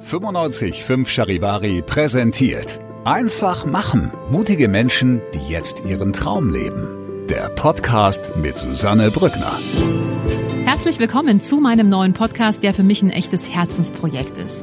95.5 Charivari präsentiert. Einfach machen. Mutige Menschen, die jetzt ihren Traum leben. Der Podcast mit Susanne Brückner. Herzlich willkommen zu meinem neuen Podcast, der für mich ein echtes Herzensprojekt ist.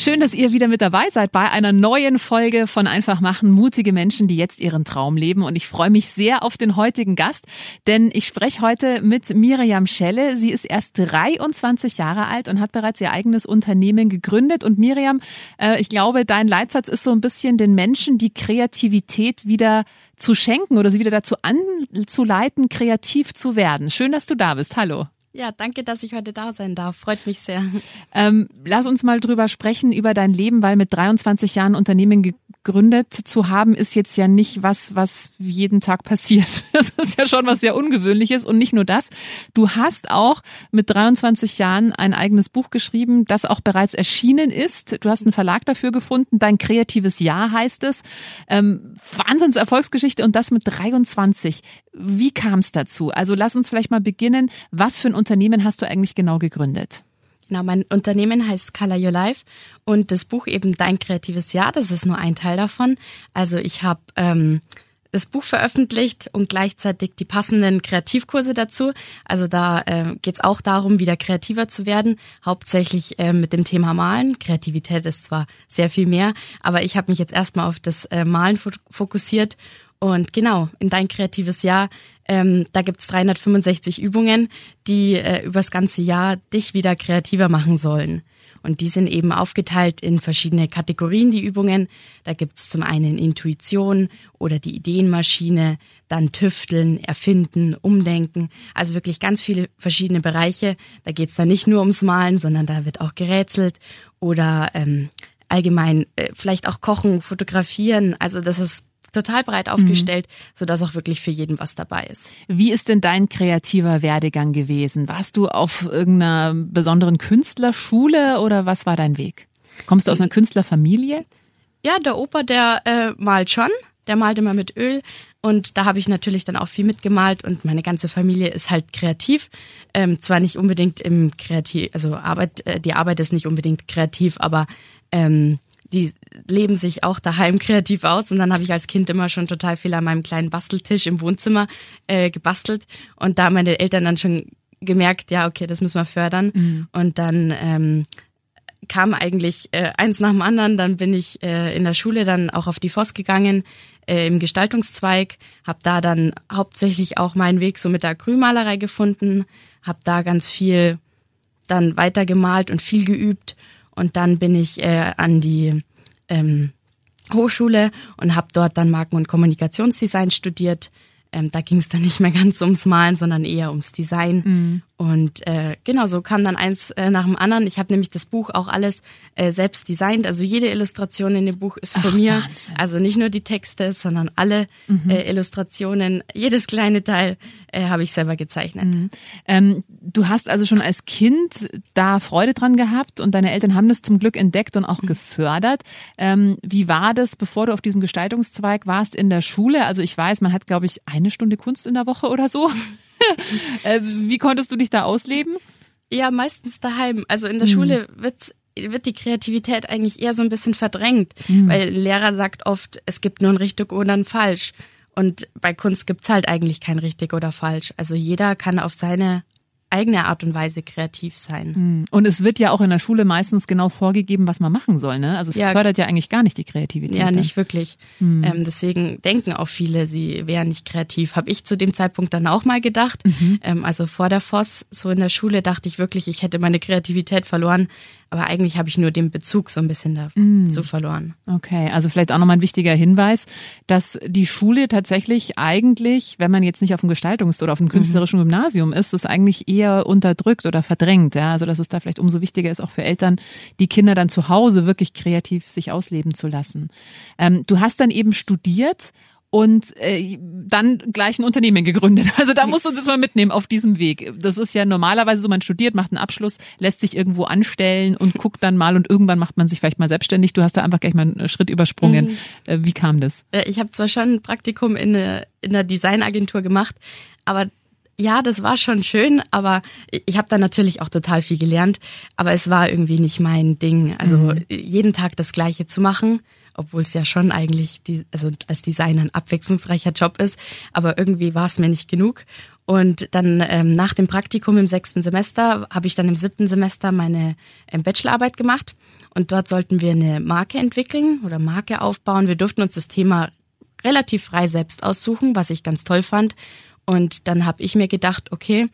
Schön, dass ihr wieder mit dabei seid bei einer neuen Folge von Einfach machen, mutige Menschen, die jetzt ihren Traum leben. Und ich freue mich sehr auf den heutigen Gast, denn ich spreche heute mit Miriam Schelle. Sie ist erst 23 Jahre alt und hat bereits ihr eigenes Unternehmen gegründet. Und Miriam, äh, ich glaube, dein Leitsatz ist so ein bisschen den Menschen die Kreativität wieder zu schenken oder sie wieder dazu anzuleiten, kreativ zu werden. Schön, dass du da bist. Hallo. Ja, danke, dass ich heute da sein darf. Freut mich sehr. Ähm, lass uns mal drüber sprechen, über dein Leben, weil mit 23 Jahren Unternehmen gegründet zu haben, ist jetzt ja nicht was, was jeden Tag passiert. Das ist ja schon was sehr Ungewöhnliches. Und nicht nur das. Du hast auch mit 23 Jahren ein eigenes Buch geschrieben, das auch bereits erschienen ist. Du hast einen Verlag dafür gefunden. Dein kreatives Jahr heißt es. Ähm, Wahnsinns Erfolgsgeschichte und das mit 23. Wie kam es dazu? Also lass uns vielleicht mal beginnen. Was für ein Unternehmen hast du eigentlich genau gegründet? Genau, mein Unternehmen heißt Color Your Life und das Buch eben Dein kreatives Jahr, das ist nur ein Teil davon. Also ich habe ähm, das Buch veröffentlicht und gleichzeitig die passenden Kreativkurse dazu. Also da äh, geht es auch darum, wieder kreativer zu werden, hauptsächlich äh, mit dem Thema Malen. Kreativität ist zwar sehr viel mehr, aber ich habe mich jetzt erstmal auf das äh, Malen fokussiert und genau, in dein kreatives Jahr, ähm, da gibt's 365 Übungen, die äh, übers ganze Jahr dich wieder kreativer machen sollen. Und die sind eben aufgeteilt in verschiedene Kategorien, die Übungen. Da gibt's zum einen Intuition oder die Ideenmaschine, dann Tüfteln, Erfinden, Umdenken. Also wirklich ganz viele verschiedene Bereiche. Da geht's dann nicht nur ums Malen, sondern da wird auch gerätselt oder ähm, allgemein äh, vielleicht auch kochen, fotografieren. Also das ist total breit aufgestellt, mhm. sodass auch wirklich für jeden was dabei ist. Wie ist denn dein kreativer Werdegang gewesen? Warst du auf irgendeiner besonderen Künstlerschule oder was war dein Weg? Kommst du aus einer Künstlerfamilie? Ja, der Opa, der äh, malt schon. Der malt immer mit Öl und da habe ich natürlich dann auch viel mitgemalt und meine ganze Familie ist halt kreativ. Ähm, zwar nicht unbedingt im Kreativ, also Arbeit, äh, die Arbeit ist nicht unbedingt kreativ, aber ähm, die leben sich auch daheim kreativ aus. Und dann habe ich als Kind immer schon total viel an meinem kleinen Basteltisch im Wohnzimmer äh, gebastelt. Und da haben meine Eltern dann schon gemerkt, ja, okay, das müssen wir fördern. Mhm. Und dann ähm, kam eigentlich äh, eins nach dem anderen. Dann bin ich äh, in der Schule dann auch auf die FOS gegangen äh, im Gestaltungszweig, habe da dann hauptsächlich auch meinen Weg so mit der Acrylmalerei gefunden, habe da ganz viel dann weiter gemalt und viel geübt und dann bin ich äh, an die ähm, Hochschule und habe dort dann Marken- und Kommunikationsdesign studiert. Ähm, da ging es dann nicht mehr ganz ums Malen, sondern eher ums Design. Mhm. Und äh, genau so kam dann eins äh, nach dem anderen. Ich habe nämlich das Buch auch alles äh, selbst designt. Also jede Illustration in dem Buch ist von Ach, mir. Wahnsinn. Also nicht nur die Texte, sondern alle mhm. äh, Illustrationen, jedes kleine Teil äh, habe ich selber gezeichnet. Mhm. Ähm, du hast also schon als Kind da Freude dran gehabt und deine Eltern haben das zum Glück entdeckt und auch mhm. gefördert. Ähm, wie war das, bevor du auf diesem Gestaltungszweig warst in der Schule? Also ich weiß, man hat, glaube ich, eine Stunde Kunst in der Woche oder so. Äh, wie konntest du dich da ausleben? Ja, meistens daheim. Also in der mhm. Schule wird's wird die Kreativität eigentlich eher so ein bisschen verdrängt, mhm. weil Lehrer sagt oft, es gibt nur ein richtig oder ein falsch. Und bei Kunst gibt's halt eigentlich kein richtig oder falsch. Also jeder kann auf seine eigene Art und Weise kreativ sein. Hm. Und es wird ja auch in der Schule meistens genau vorgegeben, was man machen soll. Ne? Also es ja, fördert ja eigentlich gar nicht die Kreativität. Ja, nicht wirklich. Mhm. Ähm, deswegen denken auch viele, sie wären nicht kreativ. Habe ich zu dem Zeitpunkt dann auch mal gedacht. Mhm. Ähm, also vor der FOS, so in der Schule, dachte ich wirklich, ich hätte meine Kreativität verloren. Aber eigentlich habe ich nur den Bezug so ein bisschen dazu mm. verloren. Okay, also vielleicht auch nochmal ein wichtiger Hinweis, dass die Schule tatsächlich eigentlich, wenn man jetzt nicht auf dem Gestaltungs- oder auf dem mhm. künstlerischen mhm. Gymnasium ist, das eigentlich eher unterdrückt oder verdrängt. Ja? Also dass es da vielleicht umso wichtiger ist, auch für Eltern, die Kinder dann zu Hause wirklich kreativ sich ausleben zu lassen. Ähm, du hast dann eben studiert und äh, dann gleich ein Unternehmen gegründet. Also da musst du uns jetzt mal mitnehmen auf diesem Weg. Das ist ja normalerweise so, man studiert, macht einen Abschluss, lässt sich irgendwo anstellen und guckt dann mal und irgendwann macht man sich vielleicht mal selbstständig. Du hast da einfach gleich mal einen Schritt übersprungen. Mhm. Äh, wie kam das? Äh, ich habe zwar schon ein Praktikum in, eine, in einer Designagentur gemacht, aber ja, das war schon schön, aber ich habe da natürlich auch total viel gelernt, aber es war irgendwie nicht mein Ding. Also mhm. jeden Tag das Gleiche zu machen, obwohl es ja schon eigentlich die, also als Designer ein abwechslungsreicher Job ist, aber irgendwie war es mir nicht genug. Und dann ähm, nach dem Praktikum im sechsten Semester habe ich dann im siebten Semester meine ähm, Bachelorarbeit gemacht und dort sollten wir eine Marke entwickeln oder Marke aufbauen. Wir durften uns das Thema relativ frei selbst aussuchen, was ich ganz toll fand. Und dann habe ich mir gedacht, okay,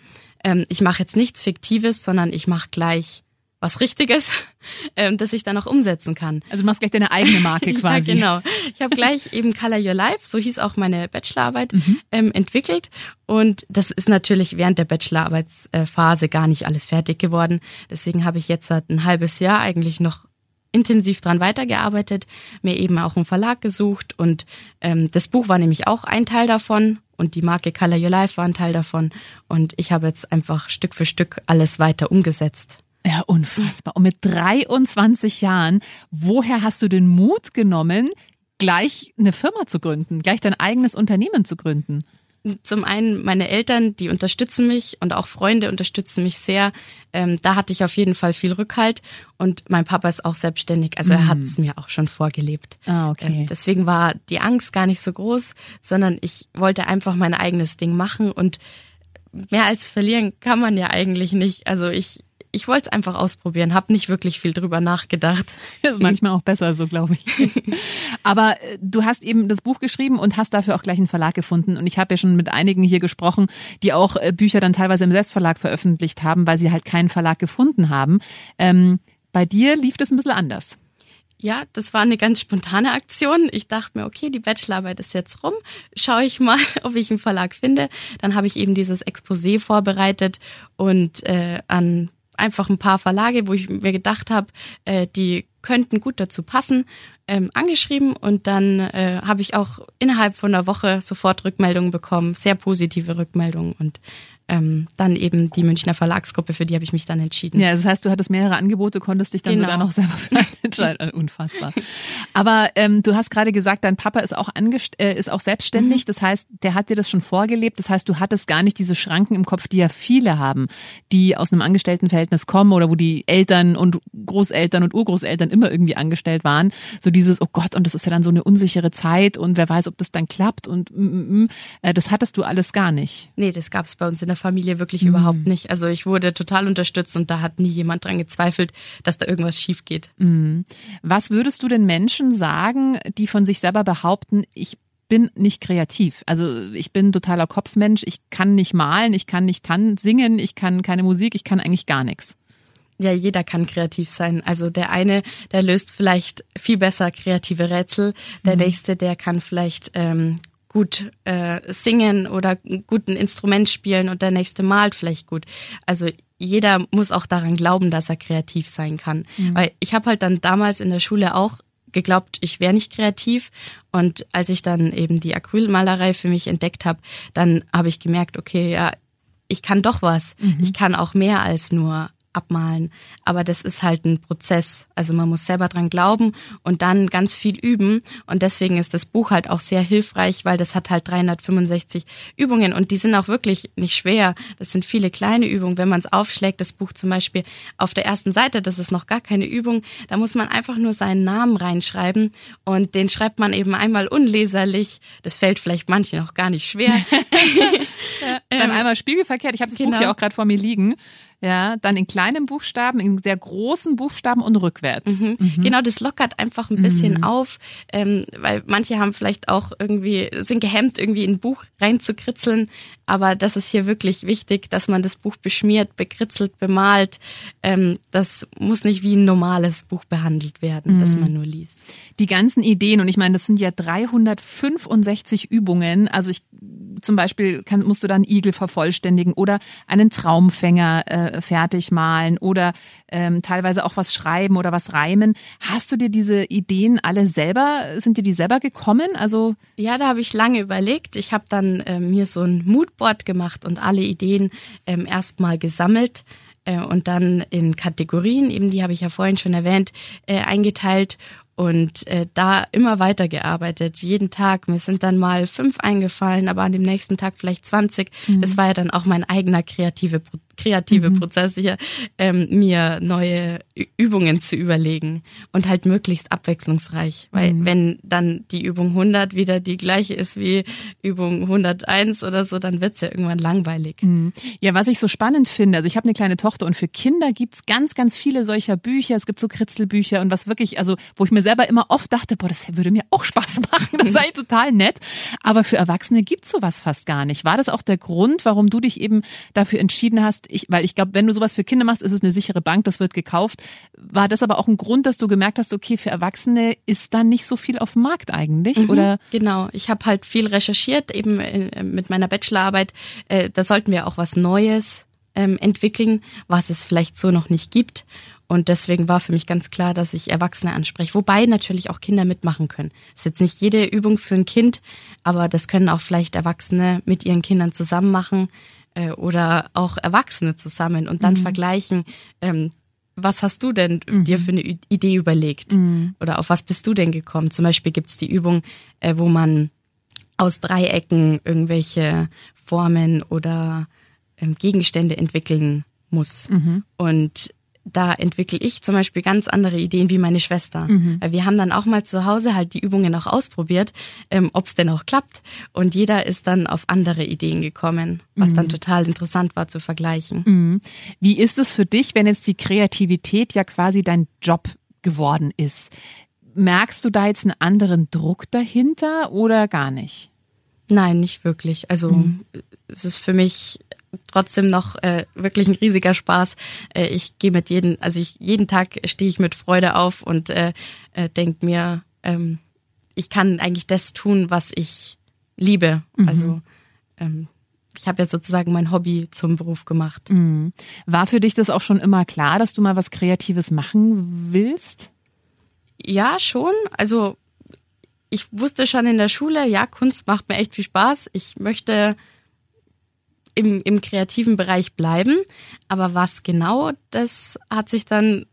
ähm, ich mache jetzt nichts Fiktives, sondern ich mache gleich was Richtiges, ähm, das ich dann auch umsetzen kann. Also du machst gleich deine eigene Marke quasi. ja, genau. Ich habe gleich eben Color Your Life, so hieß auch meine Bachelorarbeit, mhm. ähm, entwickelt. Und das ist natürlich während der Bachelorarbeitsphase gar nicht alles fertig geworden. Deswegen habe ich jetzt seit ein halbes Jahr eigentlich noch intensiv dran weitergearbeitet, mir eben auch einen Verlag gesucht und ähm, das Buch war nämlich auch ein Teil davon und die Marke Color Your Life war ein Teil davon und ich habe jetzt einfach Stück für Stück alles weiter umgesetzt. Ja, unfassbar. Und mit 23 Jahren, woher hast du den Mut genommen, gleich eine Firma zu gründen, gleich dein eigenes Unternehmen zu gründen? Zum einen meine Eltern, die unterstützen mich und auch Freunde unterstützen mich sehr. Ähm, da hatte ich auf jeden Fall viel Rückhalt und mein Papa ist auch selbstständig, also er hat es mhm. mir auch schon vorgelebt. Ah, okay. Ähm, deswegen war die Angst gar nicht so groß, sondern ich wollte einfach mein eigenes Ding machen und mehr als verlieren kann man ja eigentlich nicht. Also ich ich wollte es einfach ausprobieren, habe nicht wirklich viel drüber nachgedacht. Ist manchmal auch besser, so glaube ich. Aber äh, du hast eben das Buch geschrieben und hast dafür auch gleich einen Verlag gefunden. Und ich habe ja schon mit einigen hier gesprochen, die auch äh, Bücher dann teilweise im Selbstverlag veröffentlicht haben, weil sie halt keinen Verlag gefunden haben. Ähm, bei dir lief das ein bisschen anders. Ja, das war eine ganz spontane Aktion. Ich dachte mir, okay, die Bachelorarbeit ist jetzt rum. Schaue ich mal, ob ich einen Verlag finde. Dann habe ich eben dieses Exposé vorbereitet und äh, an einfach ein paar Verlage, wo ich mir gedacht habe, äh, die könnten gut dazu passen, ähm, angeschrieben und dann äh, habe ich auch innerhalb von einer Woche sofort Rückmeldungen bekommen, sehr positive Rückmeldungen und ähm, dann eben die Münchner Verlagsgruppe, für die habe ich mich dann entschieden. Ja, das heißt, du hattest mehrere Angebote, konntest dich dann genau. sogar noch selber für entscheiden. Unfassbar. Aber ähm, du hast gerade gesagt, dein Papa ist auch, angest äh, ist auch selbstständig. Mhm. Das heißt, der hat dir das schon vorgelebt. Das heißt, du hattest gar nicht diese Schranken im Kopf, die ja viele haben, die aus einem Angestelltenverhältnis kommen oder wo die Eltern und Großeltern und Urgroßeltern immer irgendwie angestellt waren. So dieses, oh Gott, und das ist ja dann so eine unsichere Zeit und wer weiß, ob das dann klappt und mm, mm. Äh, das hattest du alles gar nicht. Nee, das gab es bei uns in der der Familie wirklich mhm. überhaupt nicht. Also ich wurde total unterstützt und da hat nie jemand dran gezweifelt, dass da irgendwas schief geht. Mhm. Was würdest du den Menschen sagen, die von sich selber behaupten, ich bin nicht kreativ. Also ich bin totaler Kopfmensch, ich kann nicht malen, ich kann nicht tan singen, ich kann keine Musik, ich kann eigentlich gar nichts. Ja, jeder kann kreativ sein. Also der eine, der löst vielleicht viel besser kreative Rätsel. Der mhm. nächste, der kann vielleicht ähm, gut äh, singen oder gut ein Instrument spielen und der nächste malt vielleicht gut. Also jeder muss auch daran glauben, dass er kreativ sein kann. Mhm. Weil ich habe halt dann damals in der Schule auch geglaubt, ich wäre nicht kreativ. Und als ich dann eben die Acrylmalerei für mich entdeckt habe, dann habe ich gemerkt, okay, ja, ich kann doch was. Mhm. Ich kann auch mehr als nur abmalen. Aber das ist halt ein Prozess. Also man muss selber dran glauben und dann ganz viel üben. Und deswegen ist das Buch halt auch sehr hilfreich, weil das hat halt 365 Übungen und die sind auch wirklich nicht schwer. Das sind viele kleine Übungen. Wenn man es aufschlägt, das Buch zum Beispiel auf der ersten Seite, das ist noch gar keine Übung, da muss man einfach nur seinen Namen reinschreiben und den schreibt man eben einmal unleserlich. Das fällt vielleicht manchen auch gar nicht schwer. ja, dann einmal spiegelverkehrt. Ich habe das genau. Buch hier auch gerade vor mir liegen. Ja, dann in kleinen Buchstaben, in sehr großen Buchstaben und rückwärts. Mhm. Mhm. Genau, das lockert einfach ein bisschen mhm. auf, ähm, weil manche haben vielleicht auch irgendwie, sind gehemmt, irgendwie in ein Buch reinzukritzeln. Aber das ist hier wirklich wichtig, dass man das Buch beschmiert, bekritzelt, bemalt. Ähm, das muss nicht wie ein normales Buch behandelt werden, das mhm. man nur liest. Die ganzen Ideen, und ich meine, das sind ja 365 Übungen. Also ich zum Beispiel kann, musst du dann Igel vervollständigen oder einen Traumfänger äh, fertig malen oder ähm, teilweise auch was schreiben oder was reimen. Hast du dir diese Ideen alle selber, sind dir die selber gekommen? Also ja, da habe ich lange überlegt. Ich habe dann äh, mir so ein Moodboard gemacht und alle Ideen ähm, erstmal gesammelt äh, und dann in Kategorien, eben die habe ich ja vorhin schon erwähnt, äh, eingeteilt und äh, da immer weiter gearbeitet, jeden Tag. Mir sind dann mal fünf eingefallen, aber an dem nächsten Tag vielleicht 20. Mhm. Das war ja dann auch mein eigener kreative kreative mhm. Prozess hier, ähm, mir neue Übungen zu überlegen und halt möglichst abwechslungsreich. Weil mhm. wenn dann die Übung 100 wieder die gleiche ist wie Übung 101 oder so, dann wird's ja irgendwann langweilig. Mhm. Ja, was ich so spannend finde, also ich habe eine kleine Tochter und für Kinder gibt's ganz, ganz viele solcher Bücher. Es gibt so Kritzelbücher und was wirklich, also wo ich mir selber immer oft dachte, boah, das würde mir auch Spaß machen, das sei total nett. Aber für Erwachsene gibt's sowas fast gar nicht. War das auch der Grund, warum du dich eben dafür entschieden hast, ich, weil ich glaube, wenn du sowas für Kinder machst, ist es eine sichere Bank, das wird gekauft. War das aber auch ein Grund, dass du gemerkt hast, okay, für Erwachsene ist da nicht so viel auf dem Markt eigentlich, mhm, oder? Genau, ich habe halt viel recherchiert, eben äh, mit meiner Bachelorarbeit. Äh, da sollten wir auch was Neues ähm, entwickeln, was es vielleicht so noch nicht gibt. Und deswegen war für mich ganz klar, dass ich Erwachsene anspreche. Wobei natürlich auch Kinder mitmachen können. Das ist jetzt nicht jede Übung für ein Kind, aber das können auch vielleicht Erwachsene mit ihren Kindern zusammen machen äh, oder auch Erwachsene zusammen und dann mhm. vergleichen, ähm, was hast du denn mhm. dir für eine Idee überlegt? Mhm. Oder auf was bist du denn gekommen? Zum Beispiel gibt's die Übung, äh, wo man aus Dreiecken irgendwelche Formen oder ähm, Gegenstände entwickeln muss. Mhm. Und da entwickle ich zum Beispiel ganz andere Ideen wie meine Schwester. Mhm. Wir haben dann auch mal zu Hause halt die Übungen auch ausprobiert, ähm, ob es denn auch klappt. Und jeder ist dann auf andere Ideen gekommen, was mhm. dann total interessant war zu vergleichen. Mhm. Wie ist es für dich, wenn jetzt die Kreativität ja quasi dein Job geworden ist? Merkst du da jetzt einen anderen Druck dahinter oder gar nicht? Nein, nicht wirklich. Also mhm. es ist für mich trotzdem noch äh, wirklich ein riesiger Spaß. Äh, ich gehe mit jeden, also ich, jeden Tag stehe ich mit Freude auf und äh, äh, denke mir, ähm, ich kann eigentlich das tun, was ich liebe. Mhm. Also ähm, ich habe ja sozusagen mein Hobby zum Beruf gemacht. Mhm. War für dich das auch schon immer klar, dass du mal was Kreatives machen willst? Ja, schon. Also ich wusste schon in der Schule, ja, Kunst macht mir echt viel Spaß. Ich möchte im, im kreativen Bereich bleiben. Aber was genau, das hat sich dann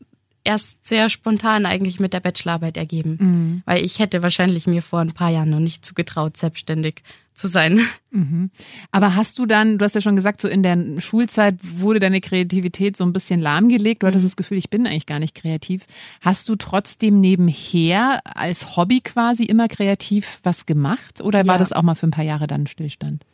erst sehr spontan eigentlich mit der Bachelorarbeit ergeben. Mhm. Weil ich hätte wahrscheinlich mir vor ein paar Jahren noch nicht zugetraut, selbstständig zu sein. Mhm. Aber hast du dann, du hast ja schon gesagt, so in der Schulzeit wurde deine Kreativität so ein bisschen lahmgelegt. Du hattest mhm. das Gefühl, ich bin eigentlich gar nicht kreativ. Hast du trotzdem nebenher als Hobby quasi immer kreativ was gemacht? Oder war ja. das auch mal für ein paar Jahre dann Stillstand?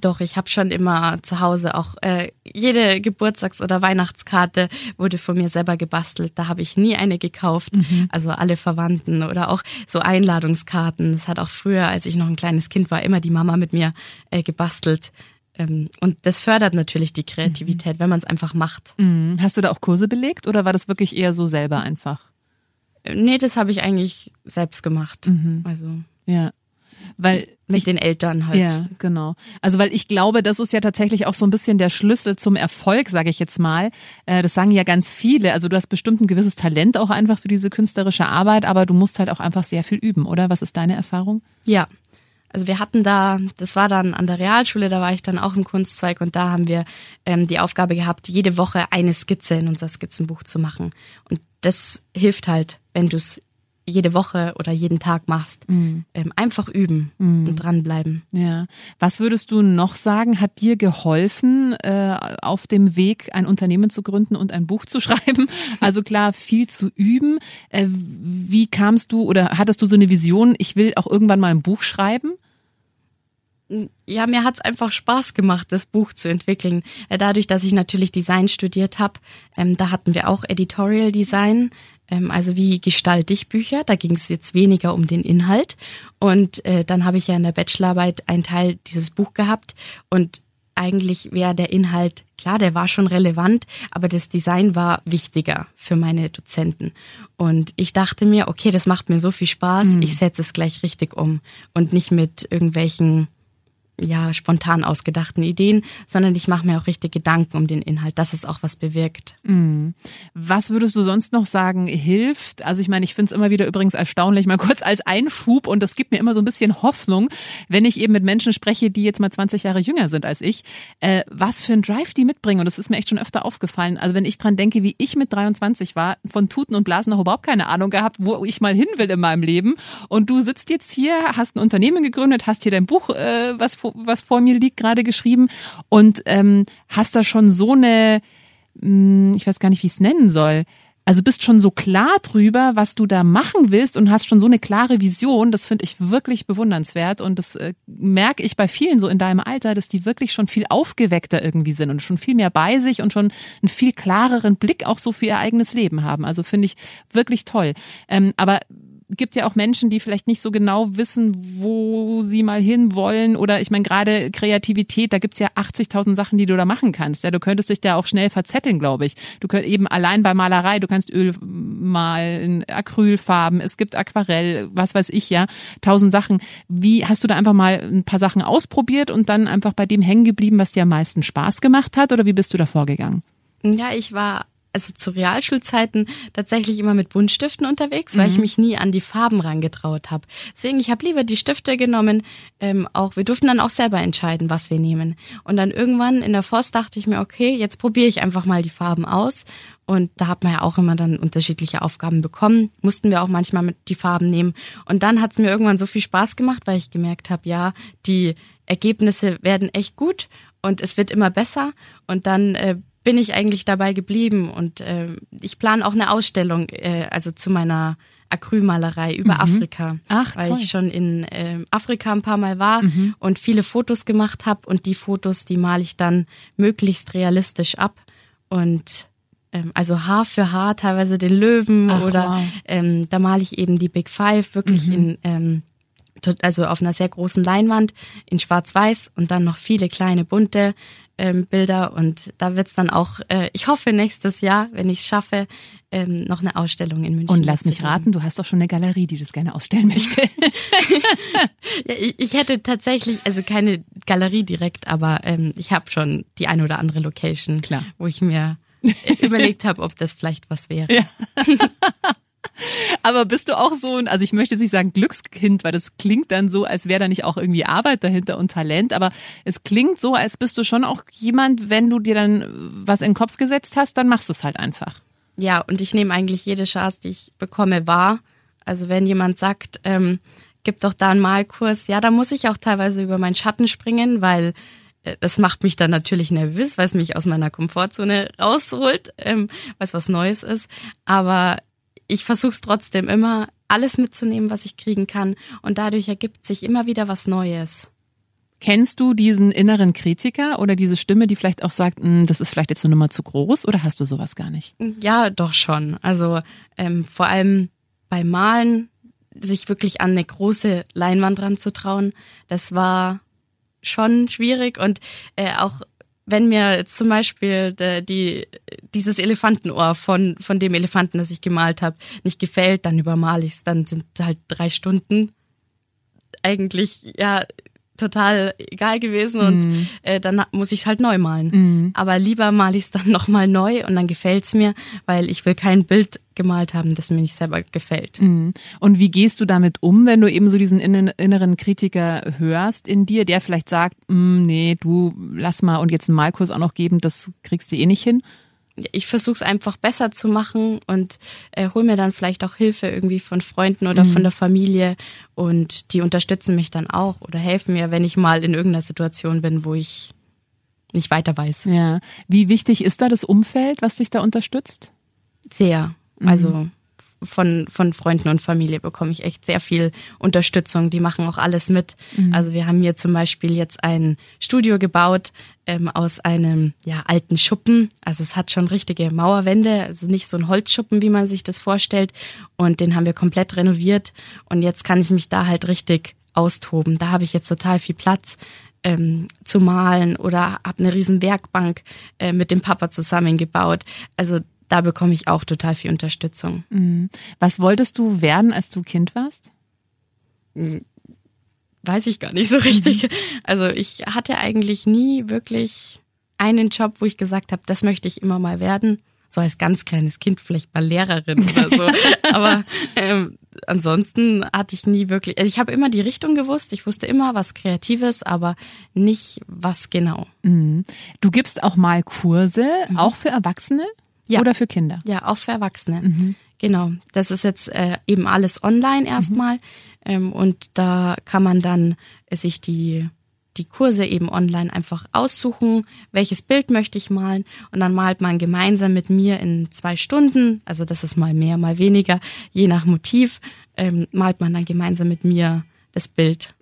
Doch, ich habe schon immer zu Hause auch äh, jede Geburtstags- oder Weihnachtskarte wurde von mir selber gebastelt. Da habe ich nie eine gekauft. Mhm. Also alle Verwandten oder auch so Einladungskarten. Das hat auch früher, als ich noch ein kleines Kind war, immer die Mama mit mir äh, gebastelt. Ähm, und das fördert natürlich die Kreativität, mhm. wenn man es einfach macht. Mhm. Hast du da auch Kurse belegt oder war das wirklich eher so selber einfach? Nee, das habe ich eigentlich selbst gemacht. Mhm. Also ja. Weil mit den Eltern halt. Ja, genau. Also weil ich glaube, das ist ja tatsächlich auch so ein bisschen der Schlüssel zum Erfolg, sage ich jetzt mal. Äh, das sagen ja ganz viele. Also du hast bestimmt ein gewisses Talent auch einfach für diese künstlerische Arbeit, aber du musst halt auch einfach sehr viel üben, oder? Was ist deine Erfahrung? Ja. Also wir hatten da, das war dann an der Realschule, da war ich dann auch im Kunstzweig und da haben wir ähm, die Aufgabe gehabt, jede Woche eine Skizze in unser Skizzenbuch zu machen. Und das hilft halt, wenn du es jede Woche oder jeden Tag machst. Mhm. Ähm, einfach üben mhm. und dranbleiben. Ja. Was würdest du noch sagen, hat dir geholfen, äh, auf dem Weg ein Unternehmen zu gründen und ein Buch zu schreiben? Also klar, viel zu üben. Äh, wie kamst du oder hattest du so eine Vision, ich will auch irgendwann mal ein Buch schreiben? ja, mir hat's einfach Spaß gemacht, das Buch zu entwickeln. Äh, dadurch, dass ich natürlich Design studiert habe, ähm, da hatten wir auch Editorial Design, also wie gestalte ich Bücher. Da ging es jetzt weniger um den Inhalt. Und äh, dann habe ich ja in der Bachelorarbeit einen Teil dieses Buch gehabt und eigentlich wäre der Inhalt, klar, der war schon relevant, aber das Design war wichtiger für meine Dozenten. Und ich dachte mir, okay, das macht mir so viel Spaß, mhm. ich setze es gleich richtig um und nicht mit irgendwelchen ja, spontan ausgedachten Ideen, sondern ich mache mir auch richtig Gedanken um den Inhalt, dass es auch was bewirkt. Mm. Was würdest du sonst noch sagen, hilft? Also ich meine, ich finde es immer wieder übrigens erstaunlich, mal kurz als Einschub und das gibt mir immer so ein bisschen Hoffnung, wenn ich eben mit Menschen spreche, die jetzt mal 20 Jahre jünger sind als ich, äh, was für ein Drive die mitbringen. Und das ist mir echt schon öfter aufgefallen. Also wenn ich dran denke, wie ich mit 23 war, von Tuten und Blasen noch überhaupt keine Ahnung gehabt, wo ich mal hin will in meinem Leben. Und du sitzt jetzt hier, hast ein Unternehmen gegründet, hast hier dein Buch, äh, was was vor mir liegt, gerade geschrieben und ähm, hast da schon so eine, hm, ich weiß gar nicht, wie ich es nennen soll. Also bist schon so klar drüber, was du da machen willst und hast schon so eine klare Vision. Das finde ich wirklich bewundernswert und das äh, merke ich bei vielen so in deinem Alter, dass die wirklich schon viel aufgeweckter irgendwie sind und schon viel mehr bei sich und schon einen viel klareren Blick auch so für ihr eigenes Leben haben. Also finde ich wirklich toll. Ähm, aber gibt ja auch Menschen, die vielleicht nicht so genau wissen, wo sie mal hin wollen. Oder ich meine, gerade Kreativität, da gibt's ja 80.000 Sachen, die du da machen kannst. Ja, du könntest dich da auch schnell verzetteln, glaube ich. Du könntest eben allein bei Malerei, du kannst Öl malen, Acrylfarben, es gibt Aquarell, was weiß ich ja, tausend Sachen. Wie hast du da einfach mal ein paar Sachen ausprobiert und dann einfach bei dem hängen geblieben, was dir am meisten Spaß gemacht hat? Oder wie bist du da vorgegangen? Ja, ich war also zu Realschulzeiten tatsächlich immer mit Buntstiften unterwegs, weil mhm. ich mich nie an die Farben rangetraut habe. Deswegen, ich habe lieber die Stifte genommen. Ähm, auch wir durften dann auch selber entscheiden, was wir nehmen. Und dann irgendwann in der Forst dachte ich mir, okay, jetzt probiere ich einfach mal die Farben aus. Und da hat man ja auch immer dann unterschiedliche Aufgaben bekommen. Mussten wir auch manchmal mit die Farben nehmen. Und dann hat es mir irgendwann so viel Spaß gemacht, weil ich gemerkt habe, ja, die Ergebnisse werden echt gut und es wird immer besser. Und dann äh, bin ich eigentlich dabei geblieben und äh, ich plane auch eine Ausstellung, äh, also zu meiner Acrylmalerei über mhm. Afrika, Ach, weil toll. ich schon in äh, Afrika ein paar Mal war mhm. und viele Fotos gemacht habe und die Fotos, die male ich dann möglichst realistisch ab und ähm, also Haar für Haar, teilweise den Löwen Ach, oder wow. ähm, da male ich eben die Big Five wirklich Mhm. in ähm, also auf einer sehr großen Leinwand in Schwarz-Weiß und dann noch viele kleine bunte ähm, Bilder und da wird's dann auch, äh, ich hoffe nächstes Jahr, wenn ich es schaffe, ähm, noch eine Ausstellung in München. Und lass mich raten, du hast doch schon eine Galerie, die das gerne ausstellen möchte. Ja, ich, ich hätte tatsächlich, also keine Galerie direkt, aber ähm, ich habe schon die eine oder andere Location, Klar. wo ich mir überlegt habe, ob das vielleicht was wäre. Ja. Aber bist du auch so ein, also ich möchte jetzt nicht sagen Glückskind, weil das klingt dann so, als wäre da nicht auch irgendwie Arbeit dahinter und Talent, aber es klingt so, als bist du schon auch jemand, wenn du dir dann was in den Kopf gesetzt hast, dann machst du es halt einfach. Ja, und ich nehme eigentlich jede Chance, die ich bekomme, wahr. Also wenn jemand sagt, ähm, gibt doch da einen Malkurs, ja, da muss ich auch teilweise über meinen Schatten springen, weil äh, das macht mich dann natürlich nervös, weil es mich aus meiner Komfortzone rausholt, ähm, weil es was Neues ist. Aber ich versuche es trotzdem immer, alles mitzunehmen, was ich kriegen kann. Und dadurch ergibt sich immer wieder was Neues. Kennst du diesen inneren Kritiker oder diese Stimme, die vielleicht auch sagt, "Hm, das ist vielleicht jetzt eine Nummer zu groß oder hast du sowas gar nicht? Ja, doch schon. Also ähm, vor allem beim Malen, sich wirklich an eine große Leinwand ranzutrauen, das war schon schwierig und äh, auch wenn mir zum Beispiel de, die, dieses Elefantenohr von, von dem Elefanten, das ich gemalt habe, nicht gefällt, dann übermale ich es. Dann sind halt drei Stunden eigentlich ja total egal gewesen und Mhm. äh, dann muss ich es halt neu malen. Aber lieber male ich es dann nochmal neu und dann gefällt's mir, weil ich will kein Bild gemalt haben, das mir nicht selber gefällt. Mhm. Und wie gehst du damit um, wenn du eben so diesen inneren Kritiker hörst in dir, der vielleicht sagt, "Mm, nee, du lass mal und jetzt einen Malkurs auch noch geben, das kriegst du eh nicht hin? Ich versuche es einfach besser zu machen und äh, hol mir dann vielleicht auch Hilfe irgendwie von Freunden oder von der Familie und die unterstützen mich dann auch oder helfen mir, wenn ich mal in irgendeiner Situation bin, wo ich nicht weiter weiß. Ja. Wie wichtig ist da das Umfeld, was dich da unterstützt? Sehr. Also von, von Freunden und Familie bekomme ich echt sehr viel Unterstützung. Die machen auch alles mit. Also wir haben hier zum Beispiel jetzt ein Studio gebaut ähm, aus einem ja, alten Schuppen. Also es hat schon richtige Mauerwände, also nicht so ein Holzschuppen, wie man sich das vorstellt. Und den haben wir komplett renoviert. Und jetzt kann ich mich da halt richtig austoben. Da habe ich jetzt total viel Platz ähm, zu malen oder habe eine riesen Werkbank äh, mit dem Papa zusammengebaut. Also da bekomme ich auch total viel Unterstützung. Was wolltest du werden, als du Kind warst? Weiß ich gar nicht so richtig. Also ich hatte eigentlich nie wirklich einen Job, wo ich gesagt habe, das möchte ich immer mal werden. So als ganz kleines Kind vielleicht mal Lehrerin oder so. Aber ähm, ansonsten hatte ich nie wirklich. Also ich habe immer die Richtung gewusst. Ich wusste immer was Kreatives, aber nicht was genau. Du gibst auch mal Kurse, auch für Erwachsene Ja. oder für Kinder? Ja, auch für Erwachsene. Genau. Das ist jetzt äh, eben alles online erstmal. Ähm, und da kann man dann äh, sich die, die Kurse eben online einfach aussuchen, welches Bild möchte ich malen. Und dann malt man gemeinsam mit mir in zwei Stunden, also das ist mal mehr, mal weniger, je nach Motiv, ähm, malt man dann gemeinsam mit mir das Bild.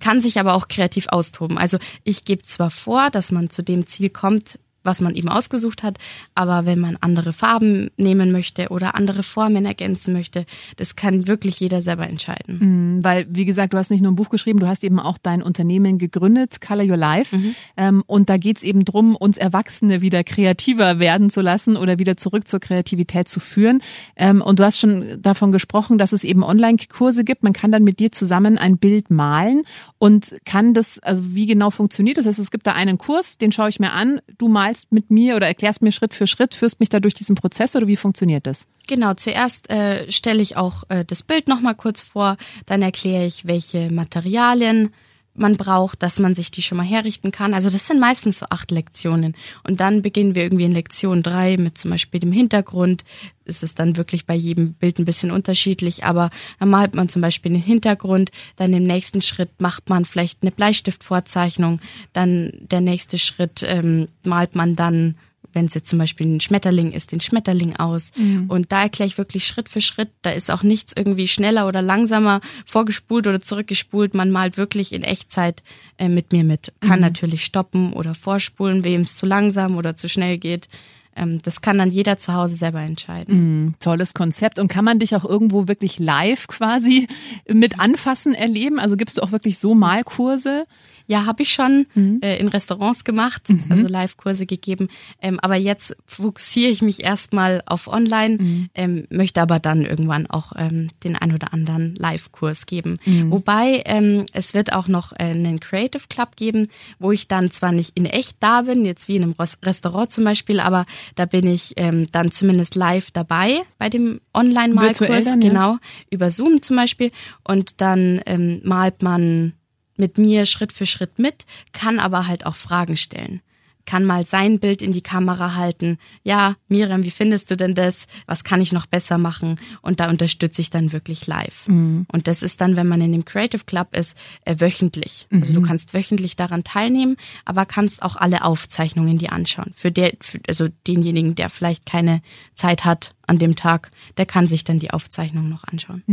Kann sich aber auch kreativ austoben. Also ich gebe zwar vor, dass man zu dem Ziel kommt, was man eben ausgesucht hat. Aber wenn man andere Farben nehmen möchte oder andere Formen ergänzen möchte, das kann wirklich jeder selber entscheiden. Mhm, Weil, wie gesagt, du hast nicht nur ein Buch geschrieben, du hast eben auch dein Unternehmen gegründet, Color Your Life. Ähm, und da geht's eben drum, uns Erwachsene wieder kreativer werden zu lassen oder wieder zurück zur Kreativität zu führen. Ähm, und du hast schon davon gesprochen, dass es eben Online-Kurse gibt. Man kann dann mit dir zusammen ein Bild malen und kann das, also wie genau funktioniert das? Das heißt, es gibt da einen Kurs, den schaue ich mir an, du malst mit mir oder erklärst mir Schritt für Schritt, führst mich da durch diesen Prozess oder wie funktioniert das? Genau, zuerst äh, stelle ich auch äh, das Bild nochmal kurz vor, dann erkläre ich, welche Materialien man braucht, dass man sich die schon mal herrichten kann. Also das sind meistens so acht Lektionen. Und dann beginnen wir irgendwie in Lektion drei mit zum Beispiel dem Hintergrund. Es ist dann wirklich bei jedem Bild ein bisschen unterschiedlich, aber dann malt man zum Beispiel den Hintergrund, dann im nächsten Schritt macht man vielleicht eine Bleistiftvorzeichnung, dann der nächste Schritt ähm, malt man dann wenn es jetzt zum Beispiel ein Schmetterling ist, den Schmetterling aus. Und da erkläre ich wirklich Schritt für Schritt. Da ist auch nichts irgendwie schneller oder langsamer vorgespult oder zurückgespult. Man malt wirklich in Echtzeit äh, mit mir mit. Kann natürlich stoppen oder vorspulen, wem es zu langsam oder zu schnell geht. Ähm, das kann dann jeder zu Hause selber entscheiden. Tolles Konzept. Und kann man dich auch irgendwo wirklich live quasi mit anfassen erleben? Also gibst du auch wirklich so Malkurse? Ja, habe ich schon äh, in Restaurants gemacht, also Live-Kurse gegeben. Ähm, aber jetzt fokussiere ich mich erstmal auf Online, ähm, möchte aber dann irgendwann auch ähm, den ein oder anderen Live-Kurs geben. Wobei ähm, es wird auch noch äh, einen Creative Club geben, wo ich dann zwar nicht in echt da bin, jetzt wie in einem Restaurant zum Beispiel, aber da bin ich ähm, dann zumindest live dabei bei dem Online-Malkurs, dann, ja. genau, über Zoom zum Beispiel. Und dann ähm, malt man mit mir Schritt für Schritt mit, kann aber halt auch Fragen stellen. Kann mal sein Bild in die Kamera halten. Ja, Miriam, wie findest du denn das? Was kann ich noch besser machen? Und da unterstütze ich dann wirklich live. Und das ist dann, wenn man in dem Creative Club ist, äh, wöchentlich. Also du kannst wöchentlich daran teilnehmen, aber kannst auch alle Aufzeichnungen dir anschauen. Für der, für, also denjenigen, der vielleicht keine Zeit hat an dem Tag, der kann sich dann die Aufzeichnung noch anschauen.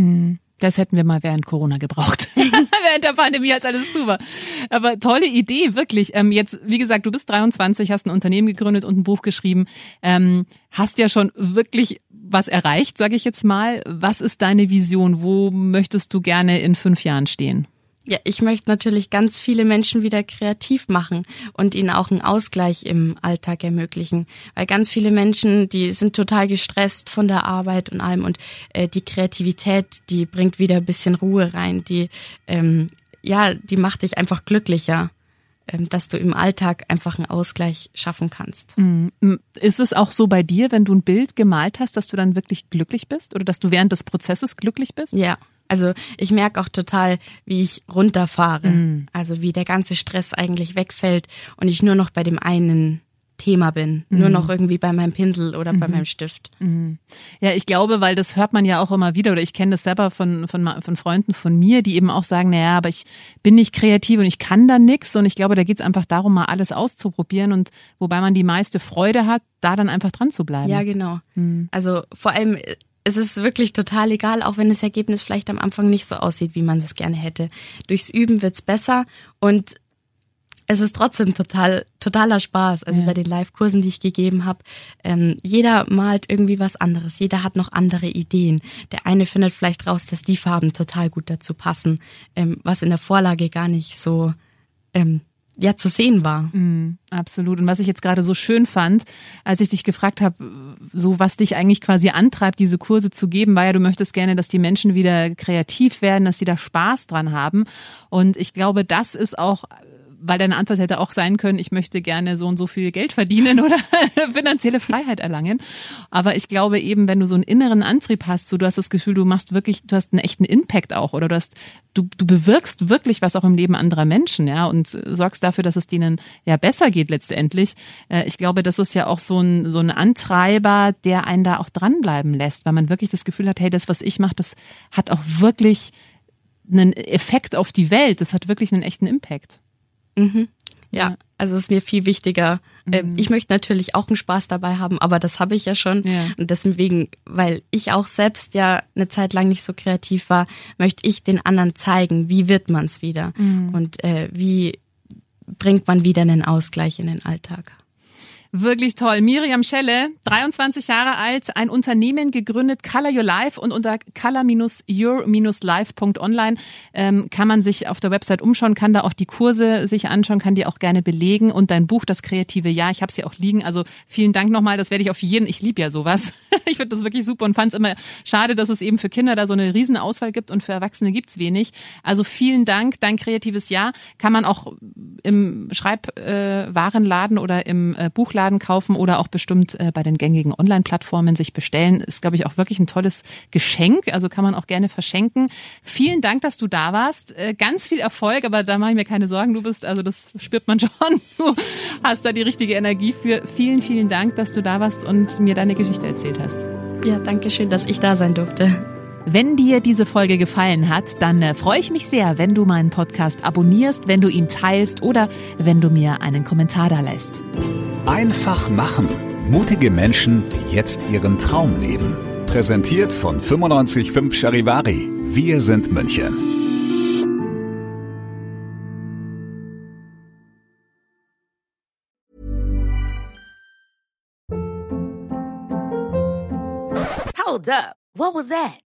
Das hätten wir mal während Corona gebraucht. während der Pandemie, als alles zu war. Aber tolle Idee, wirklich. Ähm, jetzt, wie gesagt, du bist 23, hast ein Unternehmen gegründet und ein Buch geschrieben. Ähm, hast ja schon wirklich was erreicht, sage ich jetzt mal. Was ist deine Vision? Wo möchtest du gerne in fünf Jahren stehen? Ja, ich möchte natürlich ganz viele Menschen wieder kreativ machen und ihnen auch einen Ausgleich im Alltag ermöglichen. Weil ganz viele Menschen, die sind total gestresst von der Arbeit und allem und äh, die Kreativität, die bringt wieder ein bisschen Ruhe rein, die ähm, ja, die macht dich einfach glücklicher, ähm, dass du im Alltag einfach einen Ausgleich schaffen kannst. Mhm. Ist es auch so bei dir, wenn du ein Bild gemalt hast, dass du dann wirklich glücklich bist oder dass du während des Prozesses glücklich bist? Ja. Also ich merke auch total, wie ich runterfahre. Mhm. Also wie der ganze Stress eigentlich wegfällt und ich nur noch bei dem einen Thema bin. Mhm. Nur noch irgendwie bei meinem Pinsel oder mhm. bei meinem Stift. Mhm. Ja, ich glaube, weil das hört man ja auch immer wieder oder ich kenne das selber von, von, von Freunden von mir, die eben auch sagen, naja, aber ich bin nicht kreativ und ich kann da nichts und ich glaube, da geht es einfach darum, mal alles auszuprobieren und wobei man die meiste Freude hat, da dann einfach dran zu bleiben. Ja, genau. Mhm. Also vor allem es ist wirklich total egal, auch wenn das Ergebnis vielleicht am Anfang nicht so aussieht, wie man es gerne hätte. Durchs Üben wird's besser und es ist trotzdem total totaler Spaß. Also ja. bei den Live-Kursen, die ich gegeben habe, ähm, jeder malt irgendwie was anderes. Jeder hat noch andere Ideen. Der eine findet vielleicht raus, dass die Farben total gut dazu passen, ähm, was in der Vorlage gar nicht so ähm, ja zu sehen war. Mm, absolut. Und was ich jetzt gerade so schön fand, als ich dich gefragt habe, so was dich eigentlich quasi antreibt, diese Kurse zu geben, war ja, du möchtest gerne, dass die Menschen wieder kreativ werden, dass sie da Spaß dran haben. Und ich glaube, das ist auch weil deine Antwort hätte auch sein können, ich möchte gerne so und so viel Geld verdienen oder finanzielle Freiheit erlangen. Aber ich glaube eben, wenn du so einen inneren Antrieb hast, so du hast das Gefühl, du machst wirklich, du hast einen echten Impact auch oder du hast, du, du bewirkst wirklich was auch im Leben anderer Menschen, ja, und sorgst dafür, dass es denen ja besser geht letztendlich. Äh, ich glaube, das ist ja auch so ein, so ein Antreiber, der einen da auch dranbleiben lässt, weil man wirklich das Gefühl hat, hey, das, was ich mache, das hat auch wirklich einen Effekt auf die Welt. Das hat wirklich einen echten Impact. Mhm. Ja, also es ist mir viel wichtiger. Ähm, mhm. Ich möchte natürlich auch einen Spaß dabei haben, aber das habe ich ja schon. Ja. Und deswegen, weil ich auch selbst ja eine Zeit lang nicht so kreativ war, möchte ich den anderen zeigen, wie wird man es wieder mhm. und äh, wie bringt man wieder einen Ausgleich in den Alltag. Wirklich toll. Miriam Schelle, 23 Jahre alt, ein Unternehmen gegründet, Color Your Life und unter color-your-life.online ähm, kann man sich auf der Website umschauen, kann da auch die Kurse sich anschauen, kann die auch gerne belegen und dein Buch, das kreative Jahr, ich habe es ja auch liegen. Also vielen Dank nochmal, das werde ich auf jeden, ich liebe ja sowas. ich finde das wirklich super und fand es immer schade, dass es eben für Kinder da so eine Riesenauswahl gibt und für Erwachsene gibt's wenig. Also vielen Dank, dein kreatives Jahr kann man auch im Schreibwarenladen äh, oder im äh, Buchladen Buchladen kaufen oder auch bestimmt äh, bei den gängigen Online-Plattformen sich bestellen. Ist, glaube ich, auch wirklich ein tolles Geschenk. Also kann man auch gerne verschenken. Vielen Dank, dass du da warst. Äh, ganz viel Erfolg, aber da mache ich mir keine Sorgen. Du bist, also das spürt man schon. Du hast da die richtige Energie für. Vielen, vielen Dank, dass du da warst und mir deine Geschichte erzählt hast. Ja, danke schön, dass ich da sein durfte. Wenn dir diese Folge gefallen hat, dann äh, freue ich mich sehr, wenn du meinen Podcast abonnierst, wenn du ihn teilst oder wenn du mir einen Kommentar da lässt. Einfach machen. Mutige Menschen, die jetzt ihren Traum leben. Präsentiert von 955 Charivari. Wir sind München. Hold up. What was that?